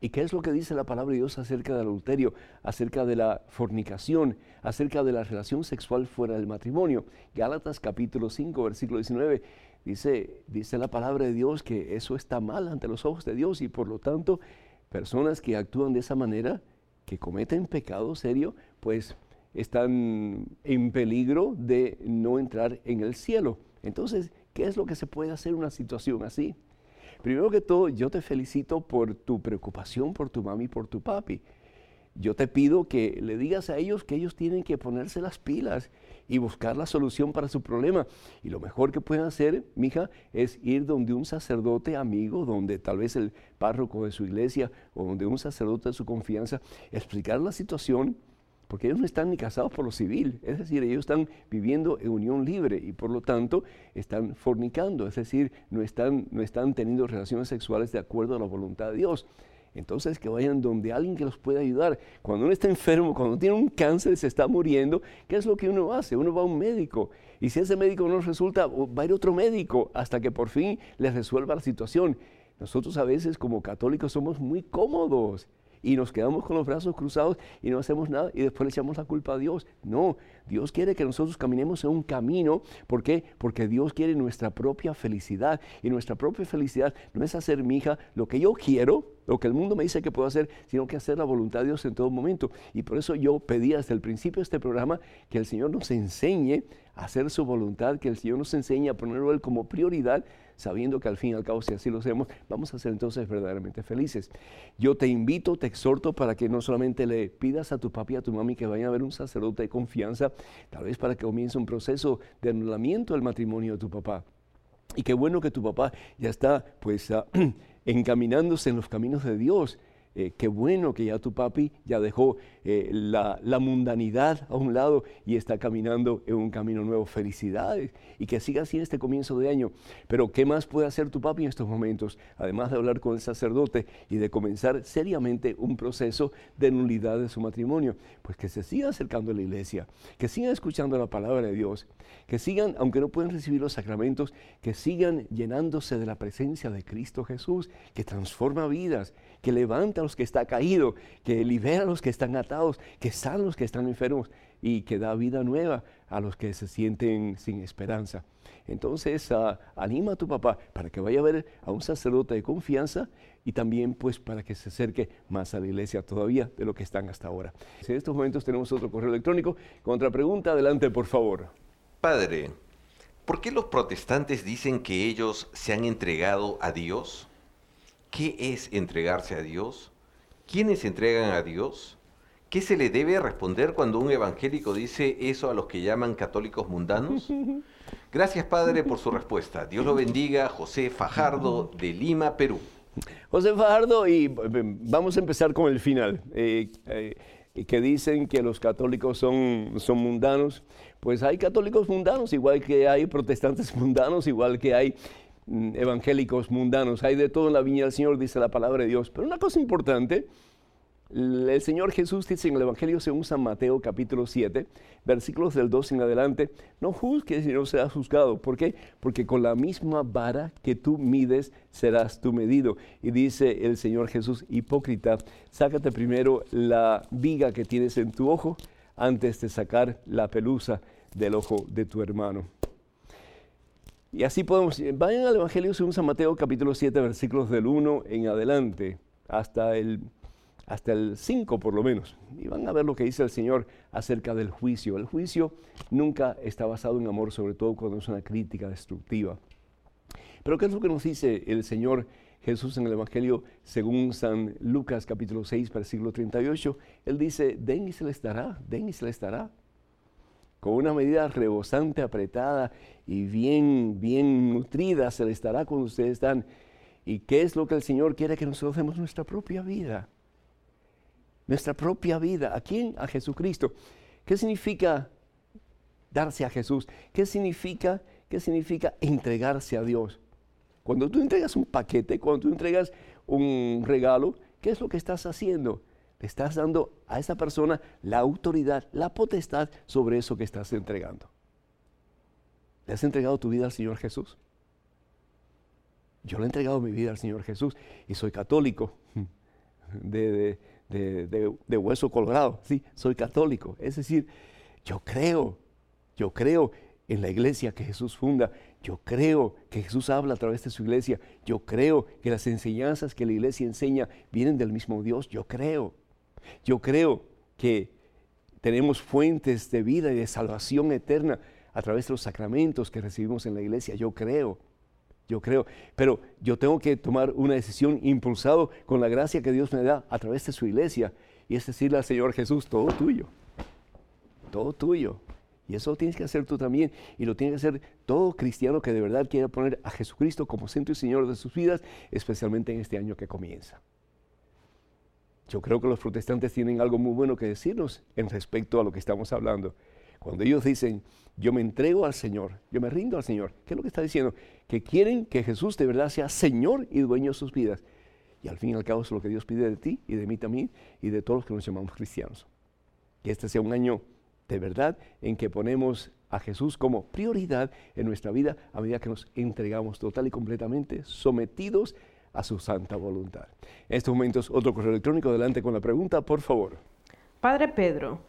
¿Y qué es lo que dice la palabra de Dios acerca del adulterio, acerca de la fornicación, acerca de la relación sexual fuera del matrimonio? Gálatas capítulo 5, versículo 19, dice, dice la palabra de Dios que eso está mal ante los ojos de Dios y por lo tanto personas que actúan de esa manera, que cometen pecado serio, pues están en peligro de no entrar en el cielo. Entonces, ¿qué es lo que se puede hacer en una situación así? Primero que todo, yo te felicito por tu preocupación por tu mami y por tu papi. yo te pido que le digas a ellos que ellos tienen que ponerse las pilas y buscar la solución para su problema. Y lo mejor que pueden hacer, mija, es ir donde un sacerdote amigo, donde tal vez el párroco de su iglesia o donde un sacerdote de su confianza, explicar la situación, porque ellos no están ni casados por lo civil, es decir, ellos están viviendo en unión libre y por lo tanto están fornicando, es decir, no están, no están teniendo relaciones sexuales de acuerdo a la voluntad de Dios. Entonces que vayan donde alguien que los pueda ayudar. Cuando uno está enfermo, cuando tiene un cáncer, se está muriendo, ¿qué es lo que uno hace? Uno va a un médico. Y si ese médico no resulta, va a ir otro médico hasta que por fin les resuelva la situación. Nosotros a veces como católicos somos muy cómodos y nos quedamos con los brazos cruzados y no hacemos nada y después le echamos la culpa a Dios. No, Dios quiere que nosotros caminemos en un camino. ¿Por qué? Porque Dios quiere nuestra propia felicidad y nuestra propia felicidad no es hacer, mi hija, lo que yo quiero, lo que el mundo me dice que puedo hacer, sino que hacer la voluntad de Dios en todo momento. Y por eso yo pedí desde el principio de este programa que el Señor nos enseñe a hacer su voluntad, que el Señor nos enseñe a ponerlo Él como prioridad sabiendo que al fin y al cabo, si así lo hacemos, vamos a ser entonces verdaderamente felices. Yo te invito, te exhorto para que no solamente le pidas a tu papi y a tu mami que vayan a ver un sacerdote de confianza, tal vez para que comience un proceso de anulamiento del matrimonio de tu papá. Y qué bueno que tu papá ya está pues ah, encaminándose en los caminos de Dios eh, qué bueno que ya tu papi ya dejó eh, la, mundanidad a un lado y está caminando en un camino nuevo. Felicidades y que siga así este comienzo de año. Pero ¿qué más puede hacer tu papi en estos momentos? Además de hablar con el sacerdote y de comenzar seriamente un proceso de nulidad de su matrimonio. Pues que se siga acercando a la iglesia, que sigan escuchando la palabra de Dios, que sigan, aunque no pueden recibir los sacramentos, que sigan llenándose de la presencia de Cristo Jesús, que transforma vidas, que levanta a los que están caídos, que libera a los que están atados, que sana a los que están enfermos y que da vida nueva a los que se sienten sin esperanza. Entonces, ah, anima a tu papá para que vaya a ver a un sacerdote de confianza y también pues para que se acerque más a la iglesia todavía de lo que están hasta ahora. En estos momentos tenemos otro correo electrónico. Con otra pregunta, adelante por favor. Padre, ¿por qué los protestantes dicen que ellos se han entregado a Dios? ¿Qué es entregarse a Dios? ¿Quiénes se entregan a Dios? ¿Qué se le debe responder cuando un evangélico dice eso a los que llaman católicos mundanos? Gracias, Padre, por su respuesta. Dios lo bendiga, José Fajardo, de Lima, Perú. José Fajardo, y vamos a empezar con el final, eh, eh, que dicen que los católicos son, son mundanos. Pues hay católicos mundanos, igual que hay protestantes mundanos, igual que hay evangélicos mundanos. Hay de todo en la viña del Señor, dice la palabra de Dios. Pero una cosa importante, el Señor Jesús dice en el Evangelio según San Mateo capítulo 7, versículos del 2 en adelante, no juzgues y no serás juzgado. ¿Por qué? Porque con la misma vara que tú mides serás tú medido. Y dice el Señor Jesús, hipócrita, sácate primero la viga que tienes en tu ojo antes de sacar la pelusa del ojo de tu hermano. Y así podemos, vayan al Evangelio según San Mateo capítulo 7 versículos del 1 en adelante hasta el, hasta el 5 por lo menos. Y van a ver lo que dice el Señor acerca del juicio. El juicio nunca está basado en amor, sobre todo cuando es una crítica destructiva. Pero ¿qué es lo que nos dice el Señor Jesús en el Evangelio según San Lucas capítulo 6 versículo 38? Él dice, den y se les dará, den y se les dará con una medida rebosante, apretada y bien, bien nutrida, se le estará cuando ustedes están. ¿Y qué es lo que el Señor quiere que nosotros demos nuestra propia vida? Nuestra propia vida. ¿A quién? A Jesucristo. ¿Qué significa darse a Jesús? ¿Qué significa, qué significa entregarse a Dios? Cuando tú entregas un paquete, cuando tú entregas un regalo, ¿qué es lo que estás haciendo? Estás dando a esa persona la autoridad, la potestad sobre eso que estás entregando. ¿Le has entregado tu vida al Señor Jesús? Yo le he entregado mi vida al Señor Jesús y soy católico de, de, hueso colorado. Sí, soy católico. Es decir, yo creo, yo creo en la iglesia que Jesús funda. Yo creo que Jesús habla a través de su iglesia. Yo creo que las enseñanzas que la iglesia enseña vienen del mismo Dios. Yo creo. Yo creo que tenemos fuentes de vida y de salvación eterna a través de los sacramentos que recibimos en la iglesia. Yo creo. yo creo. Pero yo tengo que tomar una decisión impulsado con la gracia que Dios me da a través de su iglesia. Y es decirle al Señor Jesús, todo tuyo. Todo tuyo. Y eso lo tienes que hacer tú también. Y lo tiene que hacer todo cristiano que de verdad quiera poner a Jesucristo como centro y Señor de sus vidas, especialmente en este año que comienza. Yo creo que los protestantes tienen algo muy bueno que decirnos en respecto a lo que estamos hablando. Cuando ellos dicen, yo me entrego al Señor, yo me rindo al Señor, ¿qué es lo que está diciendo? Que quieren que Jesús de verdad sea Señor y dueño de sus vidas. Y al fin y al cabo es lo que Dios pide de ti y de mí también y de todos los que nos llamamos cristianos. Que este sea un año de verdad en que ponemos a Jesús como prioridad en nuestra vida a medida que nos entregamos total y completamente sometidos a su santa voluntad. En estos momentos, otro correo electrónico, adelante con la pregunta, por favor. Padre Pedro,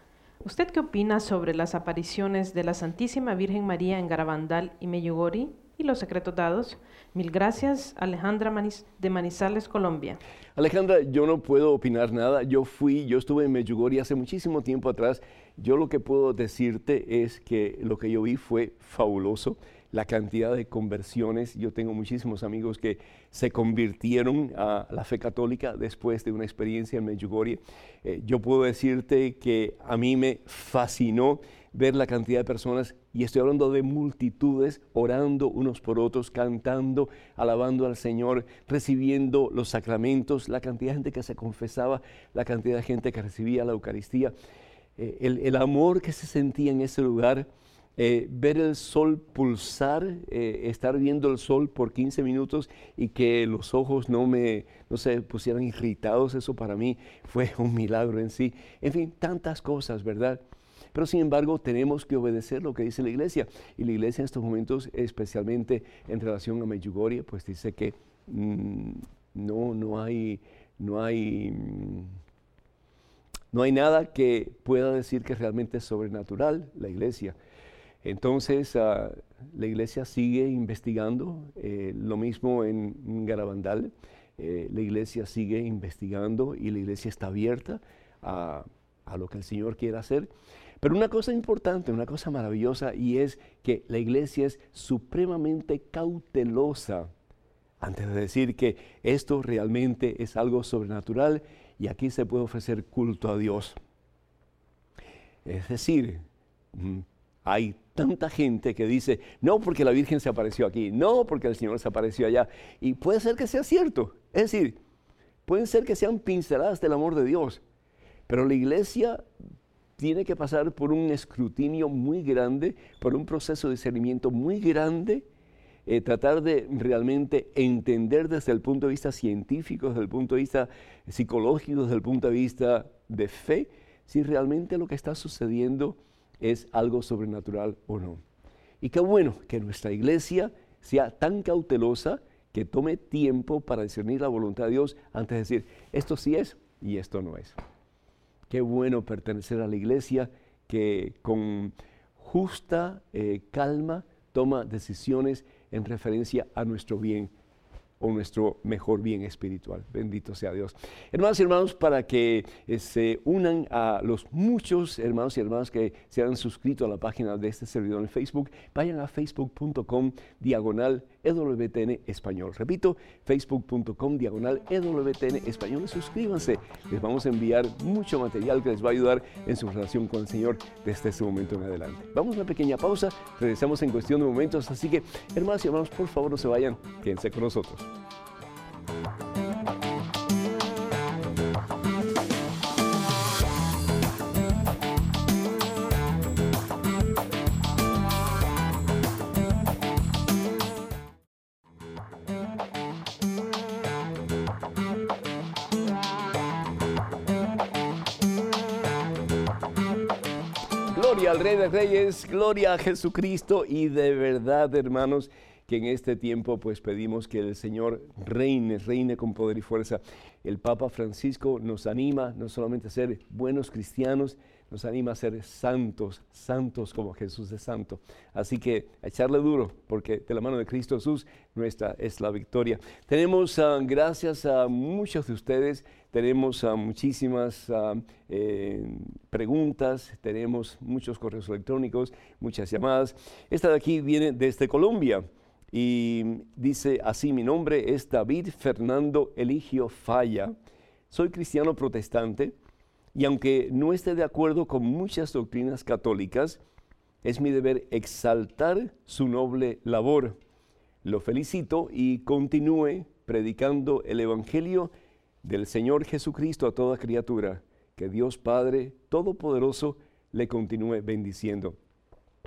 ¿usted qué opina sobre las apariciones de la Santísima Virgen María en Garabandal y Meyugori y los secretos dados? Mil gracias, Alejandra de Manizales, Colombia. Alejandra, yo no puedo opinar nada. Yo fui, yo estuve en Meyugori hace muchísimo tiempo atrás. Yo lo que puedo decirte es que lo que yo vi fue fabuloso la cantidad de conversiones. Yo tengo muchísimos amigos que se convirtieron a la fe católica después de una experiencia en Medjugorje. Eh, yo puedo decirte que a mí me fascinó ver la cantidad de personas, y estoy hablando de multitudes, orando unos por otros, cantando, alabando al Señor, recibiendo los sacramentos, la cantidad de gente que se confesaba, la cantidad de gente que recibía la Eucaristía, eh, el, el amor que se sentía en ese lugar eh, ver el sol pulsar, eh, estar viendo el sol por 15 minutos y que los ojos no me no se pusieran irritados, eso para mí fue un milagro en sí. En fin, tantas cosas, ¿verdad? Pero sin embargo tenemos que obedecer lo que dice la iglesia. Y la iglesia en estos momentos, especialmente en relación a Medjugorje, pues dice que mm, no, no hay, no hay, mm, no hay nada que pueda decir que realmente es sobrenatural la iglesia. Entonces, ah, la iglesia sigue investigando, eh, lo mismo en Garabandal, eh, la iglesia sigue investigando y la iglesia está abierta a, a lo que el Señor quiera hacer. Pero una cosa importante, una cosa maravillosa, y es que la iglesia es supremamente cautelosa antes de decir que esto realmente es algo sobrenatural y aquí se puede ofrecer culto a Dios. Es decir, mm, hay tanta gente que dice, no porque la Virgen se apareció aquí, no porque el Señor se apareció allá. Y puede ser que sea cierto. Es decir, pueden ser que sean pinceladas del amor de Dios. Pero la iglesia tiene que pasar por un escrutinio muy grande, por un proceso de discernimiento muy grande, eh, tratar de realmente entender desde el punto de vista científico, desde el punto de vista psicológico, desde el punto de vista de fe, si realmente lo que está sucediendo es algo sobrenatural o no. Y qué bueno que nuestra iglesia sea tan cautelosa que tome tiempo para discernir la voluntad de Dios antes de decir, esto sí es y esto no es. Qué bueno pertenecer a la iglesia que con justa eh, calma toma decisiones en referencia a nuestro bien o nuestro mejor bien espiritual. Bendito sea Dios. Hermanos y hermanos, para que eh, se unan a los muchos hermanos y hermanas que se han suscrito a la página de este servidor en Facebook, vayan a facebook.com diagonal EWTN Español. Repito, facebook.com diagonal EWTN Español. Suscríbanse, les vamos a enviar mucho material que les va a ayudar en su relación con el Señor desde este momento en adelante. Vamos a una pequeña pausa, regresamos en cuestión de momentos, así que hermanos y hermanos, por favor no se vayan, quédense con nosotros. Gloria al Rey de Reyes, gloria a Jesucristo y de verdad, hermanos, que en este tiempo pues pedimos que el Señor reine, reine con poder y fuerza. El Papa Francisco nos anima no solamente a ser buenos cristianos, nos anima a ser santos, santos como Jesús es santo. Así que a echarle duro, porque de la mano de Cristo Jesús nuestra es la victoria. Tenemos, ah, gracias a muchos de ustedes, tenemos ah, muchísimas ah, eh, preguntas, tenemos muchos correos electrónicos, muchas llamadas. Esta de aquí viene desde Colombia. Y dice así, mi nombre es David Fernando Eligio Falla, soy cristiano protestante y aunque no esté de acuerdo con muchas doctrinas católicas, es mi deber exaltar su noble labor. Lo felicito y continúe predicando el Evangelio del Señor Jesucristo a toda criatura. Que Dios Padre Todopoderoso le continúe bendiciendo.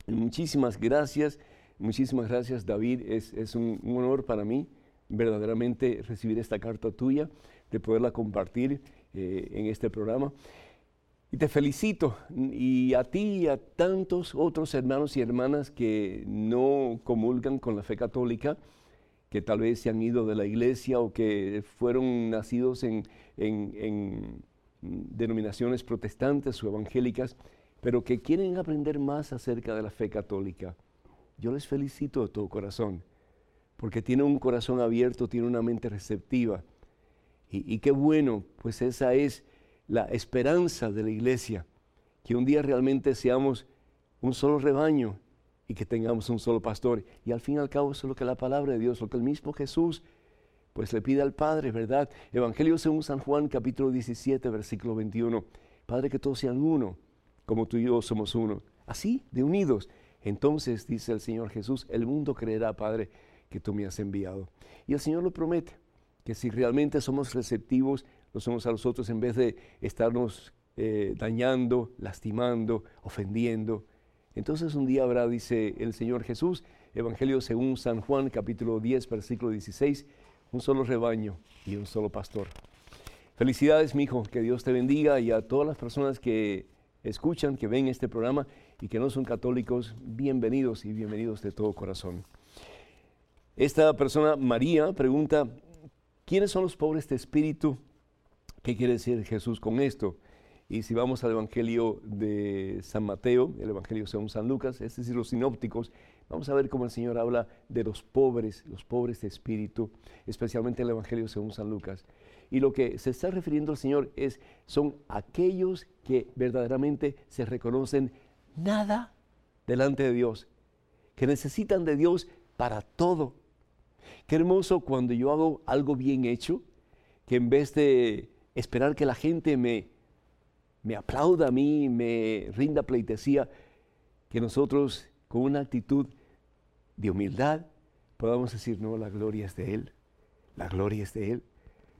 Muchísimas gracias, muchísimas gracias David. Es, un, honor para mí verdaderamente recibir esta carta tuya, de poderla compartir eh, en este programa. Y te felicito y a ti y a tantos otros hermanos y hermanas que no comulgan con la fe católica, que tal vez se han ido de la iglesia o que fueron nacidos en, en denominaciones protestantes o evangélicas, pero que quieren aprender más acerca de la fe católica. Yo les felicito de todo corazón, porque tienen un corazón abierto, tienen una mente receptiva. Y, qué bueno, pues esa es la esperanza de la iglesia, que un día realmente seamos un solo rebaño y que tengamos un solo pastor. Y al fin y al cabo eso es lo que la palabra de Dios, lo que el mismo Jesús pues le pide al Padre, ¿verdad? Evangelio según San Juan capítulo 17 versículo 21. Padre, que todos sean uno, como tú y yo somos uno. Así, de unidos. Entonces, dice el Señor Jesús, el mundo creerá, Padre, que tú me has enviado. Y el Señor lo promete, que si realmente somos receptivos los unos a los otros en vez de estarnos eh, dañando, lastimando, ofendiendo. Entonces un día habrá, dice el Señor Jesús, Evangelio según San Juan capítulo 10, versículo 16, un solo rebaño y un solo pastor. Felicidades, mi hijo, que Dios te bendiga y a todas las personas que escuchan, que ven este programa y que no son católicos, bienvenidos y bienvenidos de todo corazón. Esta persona, María, pregunta, ¿quiénes son los pobres de espíritu? ¿Qué quiere decir Jesús con esto? Y si vamos al Evangelio de San Mateo, el Evangelio según San Lucas, es decir, los sinópticos, vamos a ver cómo el Señor habla de los pobres, los pobres de espíritu, especialmente el Evangelio según San Lucas. Y lo que se está refiriendo el Señor es, son aquellos que verdaderamente se reconocen nada delante de Dios, que necesitan de Dios para todo. Qué hermoso cuando yo hago algo bien hecho, que en vez de esperar que la gente me, me aplauda a mí, me rinda pleitesía, que nosotros con una actitud de humildad podamos decir, no, la gloria es de Él, la gloria es de Él,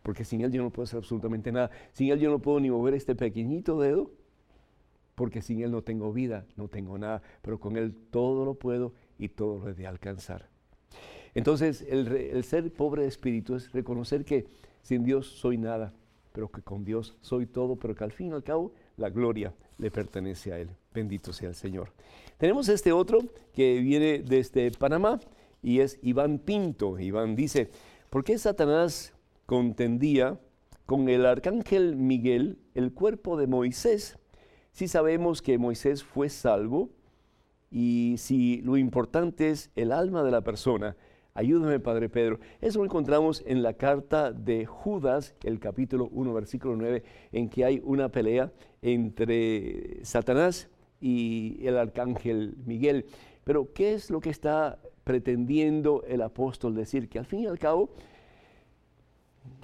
porque sin Él yo no puedo hacer absolutamente nada, sin Él yo no puedo ni mover este pequeñito dedo, porque sin Él no tengo vida, no tengo nada, pero con Él todo lo puedo y todo lo he de alcanzar. Entonces, el, el ser pobre de espíritu es reconocer que sin Dios soy nada, pero que con Dios soy todo, pero que al fin y al cabo la gloria le pertenece a Él. Bendito sea el Señor. Tenemos este otro que viene desde Panamá y es Iván Pinto. Iván dice, ¿por qué Satanás contendía con el arcángel Miguel el cuerpo de Moisés si sabemos que Moisés fue salvo y si lo importante es el alma de la persona? Ayúdame, Padre Pedro. Eso lo encontramos en la carta de Judas, el capítulo 1, versículo 9, en que hay una pelea entre Satanás y el arcángel Miguel. Pero, ¿qué es lo que está pretendiendo el apóstol decir? Que al fin y al cabo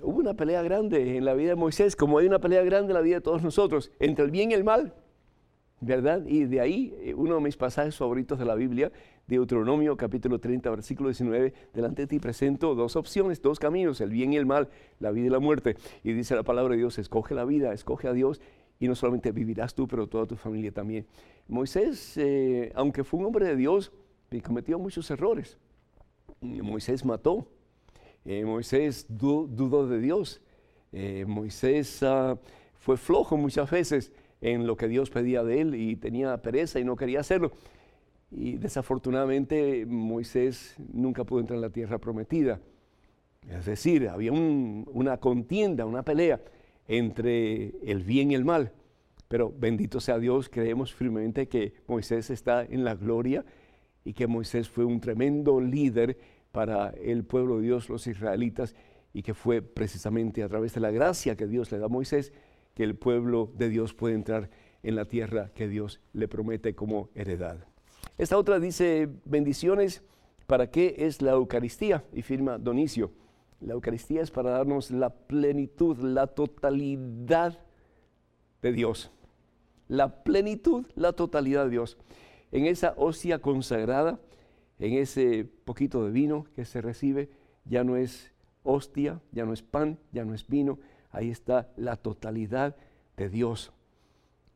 hubo una pelea grande en la vida de Moisés, como hay una pelea grande en la vida de todos nosotros, entre el bien y el mal. ¿verdad? Y de ahí eh, uno de mis pasajes favoritos de la Biblia, Deuteronomio capítulo 30, versículo 19, delante de ti presento dos opciones, dos caminos, el bien y el mal, la vida y la muerte. Y dice la palabra de Dios, escoge la vida, escoge a Dios y no solamente vivirás tú, pero toda tu familia también. Moisés, eh, aunque fue un hombre de Dios, cometió muchos errores. Moisés mató, eh, Moisés dudó de Dios, Moisés ah, fue flojo muchas veces en lo que Dios pedía de él y tenía pereza y no quería hacerlo. Y desafortunadamente Moisés nunca pudo entrar en la tierra prometida. Es decir, había una contienda, una pelea entre el bien y el mal. Pero bendito sea Dios, creemos firmemente que Moisés está en la gloria y que Moisés fue un tremendo líder para el pueblo de Dios, los israelitas, y que fue precisamente a través de la gracia que Dios le da a Moisés que el pueblo de Dios puede entrar en la tierra que Dios le promete como heredad. Esta otra dice, bendiciones ¿Para qué es la Eucaristía? Y firma Donicio. La Eucaristía es para darnos la plenitud, la totalidad de Dios. La plenitud, la totalidad de Dios. En esa hostia consagrada, en ese poquito de vino que se recibe, ya no es hostia, ya no es pan, ya no es vino, ahí está la totalidad de Dios.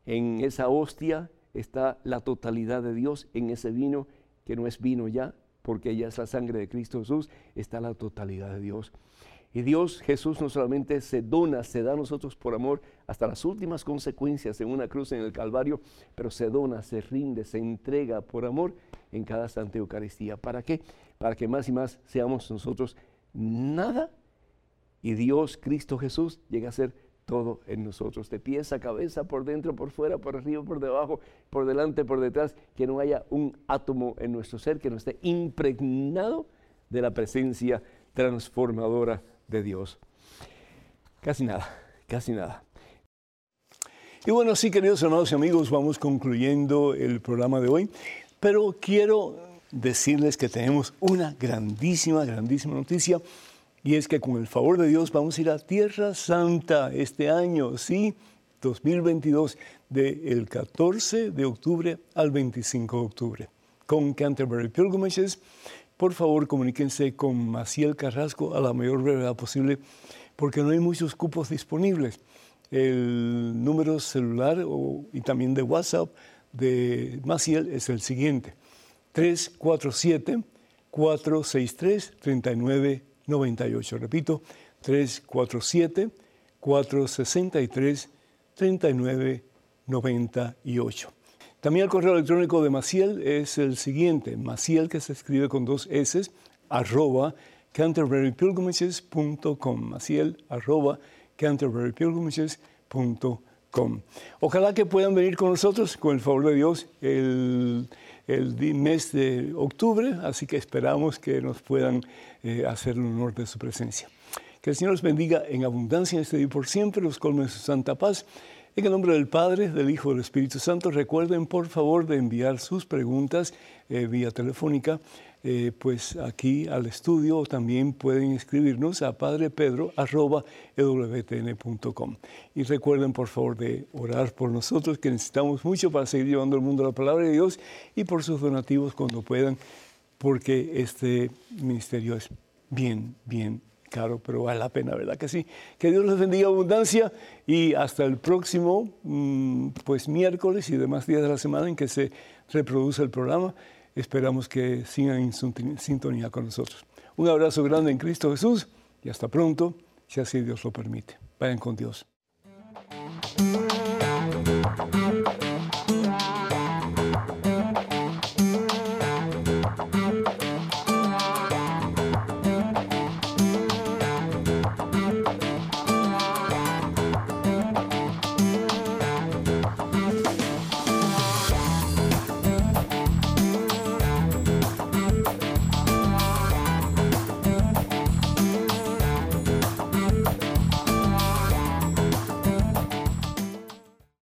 En esa hostia está la totalidad de Dios, en ese vino que no es vino ya, porque ya es la sangre de Cristo Jesús, está la totalidad de Dios. Y Dios, Jesús, no solamente se dona, se da a nosotros por amor hasta las últimas consecuencias en una cruz en el Calvario, pero se dona, se rinde, se entrega por amor en cada Santa Eucaristía. ¿Para qué? Para que más y más seamos nosotros nada y Dios, Cristo Jesús, llegue a ser todo en nosotros, de pies a cabeza, por dentro, por fuera, por arriba, por debajo, por delante, por detrás, que no haya un átomo en nuestro ser que no esté impregnado de la presencia transformadora de Dios. Casi nada, casi nada. Y bueno, sí, queridos hermanos y amigos, vamos concluyendo el programa de hoy, pero quiero decirles que tenemos una grandísima, grandísima noticia y es que con el favor de Dios vamos a ir a Tierra Santa este año, sí, 2022, del 14 de octubre al 25 de octubre, con Canterbury Pilgrimages. Por favor, comuníquense con Maciel Carrasco a la mayor brevedad posible, porque no hay muchos cupos disponibles. El número celular y también de WhatsApp de Maciel es el siguiente, 347 463 39 98. Repito, 347-463-3998. También el correo electrónico de Maciel es el siguiente, Maciel que se escribe con dos S, arroba canterburypilgrimages.com, Maciel arroba canterburypilgrimages.com. Ojalá que puedan venir con nosotros, con el favor de Dios, el el mes de octubre, así que esperamos que nos puedan eh, hacer el honor de su presencia. Que el Señor los bendiga en abundancia en este día por siempre, los colmen su santa paz. En el nombre del Padre, del Hijo y del Espíritu Santo, recuerden por favor de enviar sus preguntas eh, vía telefónica eh, pues aquí al estudio también pueden escribirnos a padrepedro.ewtn.com. Y recuerden por favor de orar por nosotros, que necesitamos mucho para seguir llevando al mundo la palabra de Dios y por sus donativos cuando puedan, porque este ministerio es bien, bien caro, pero vale la pena, ¿verdad que sí? Que Dios les bendiga abundancia y hasta el próximo, mm, pues miércoles y demás días de la semana en que se reproduce el programa. Esperamos que sigan en sintonía con nosotros. Un abrazo grande en Cristo Jesús y hasta pronto, si así Dios lo permite. Vayan con Dios.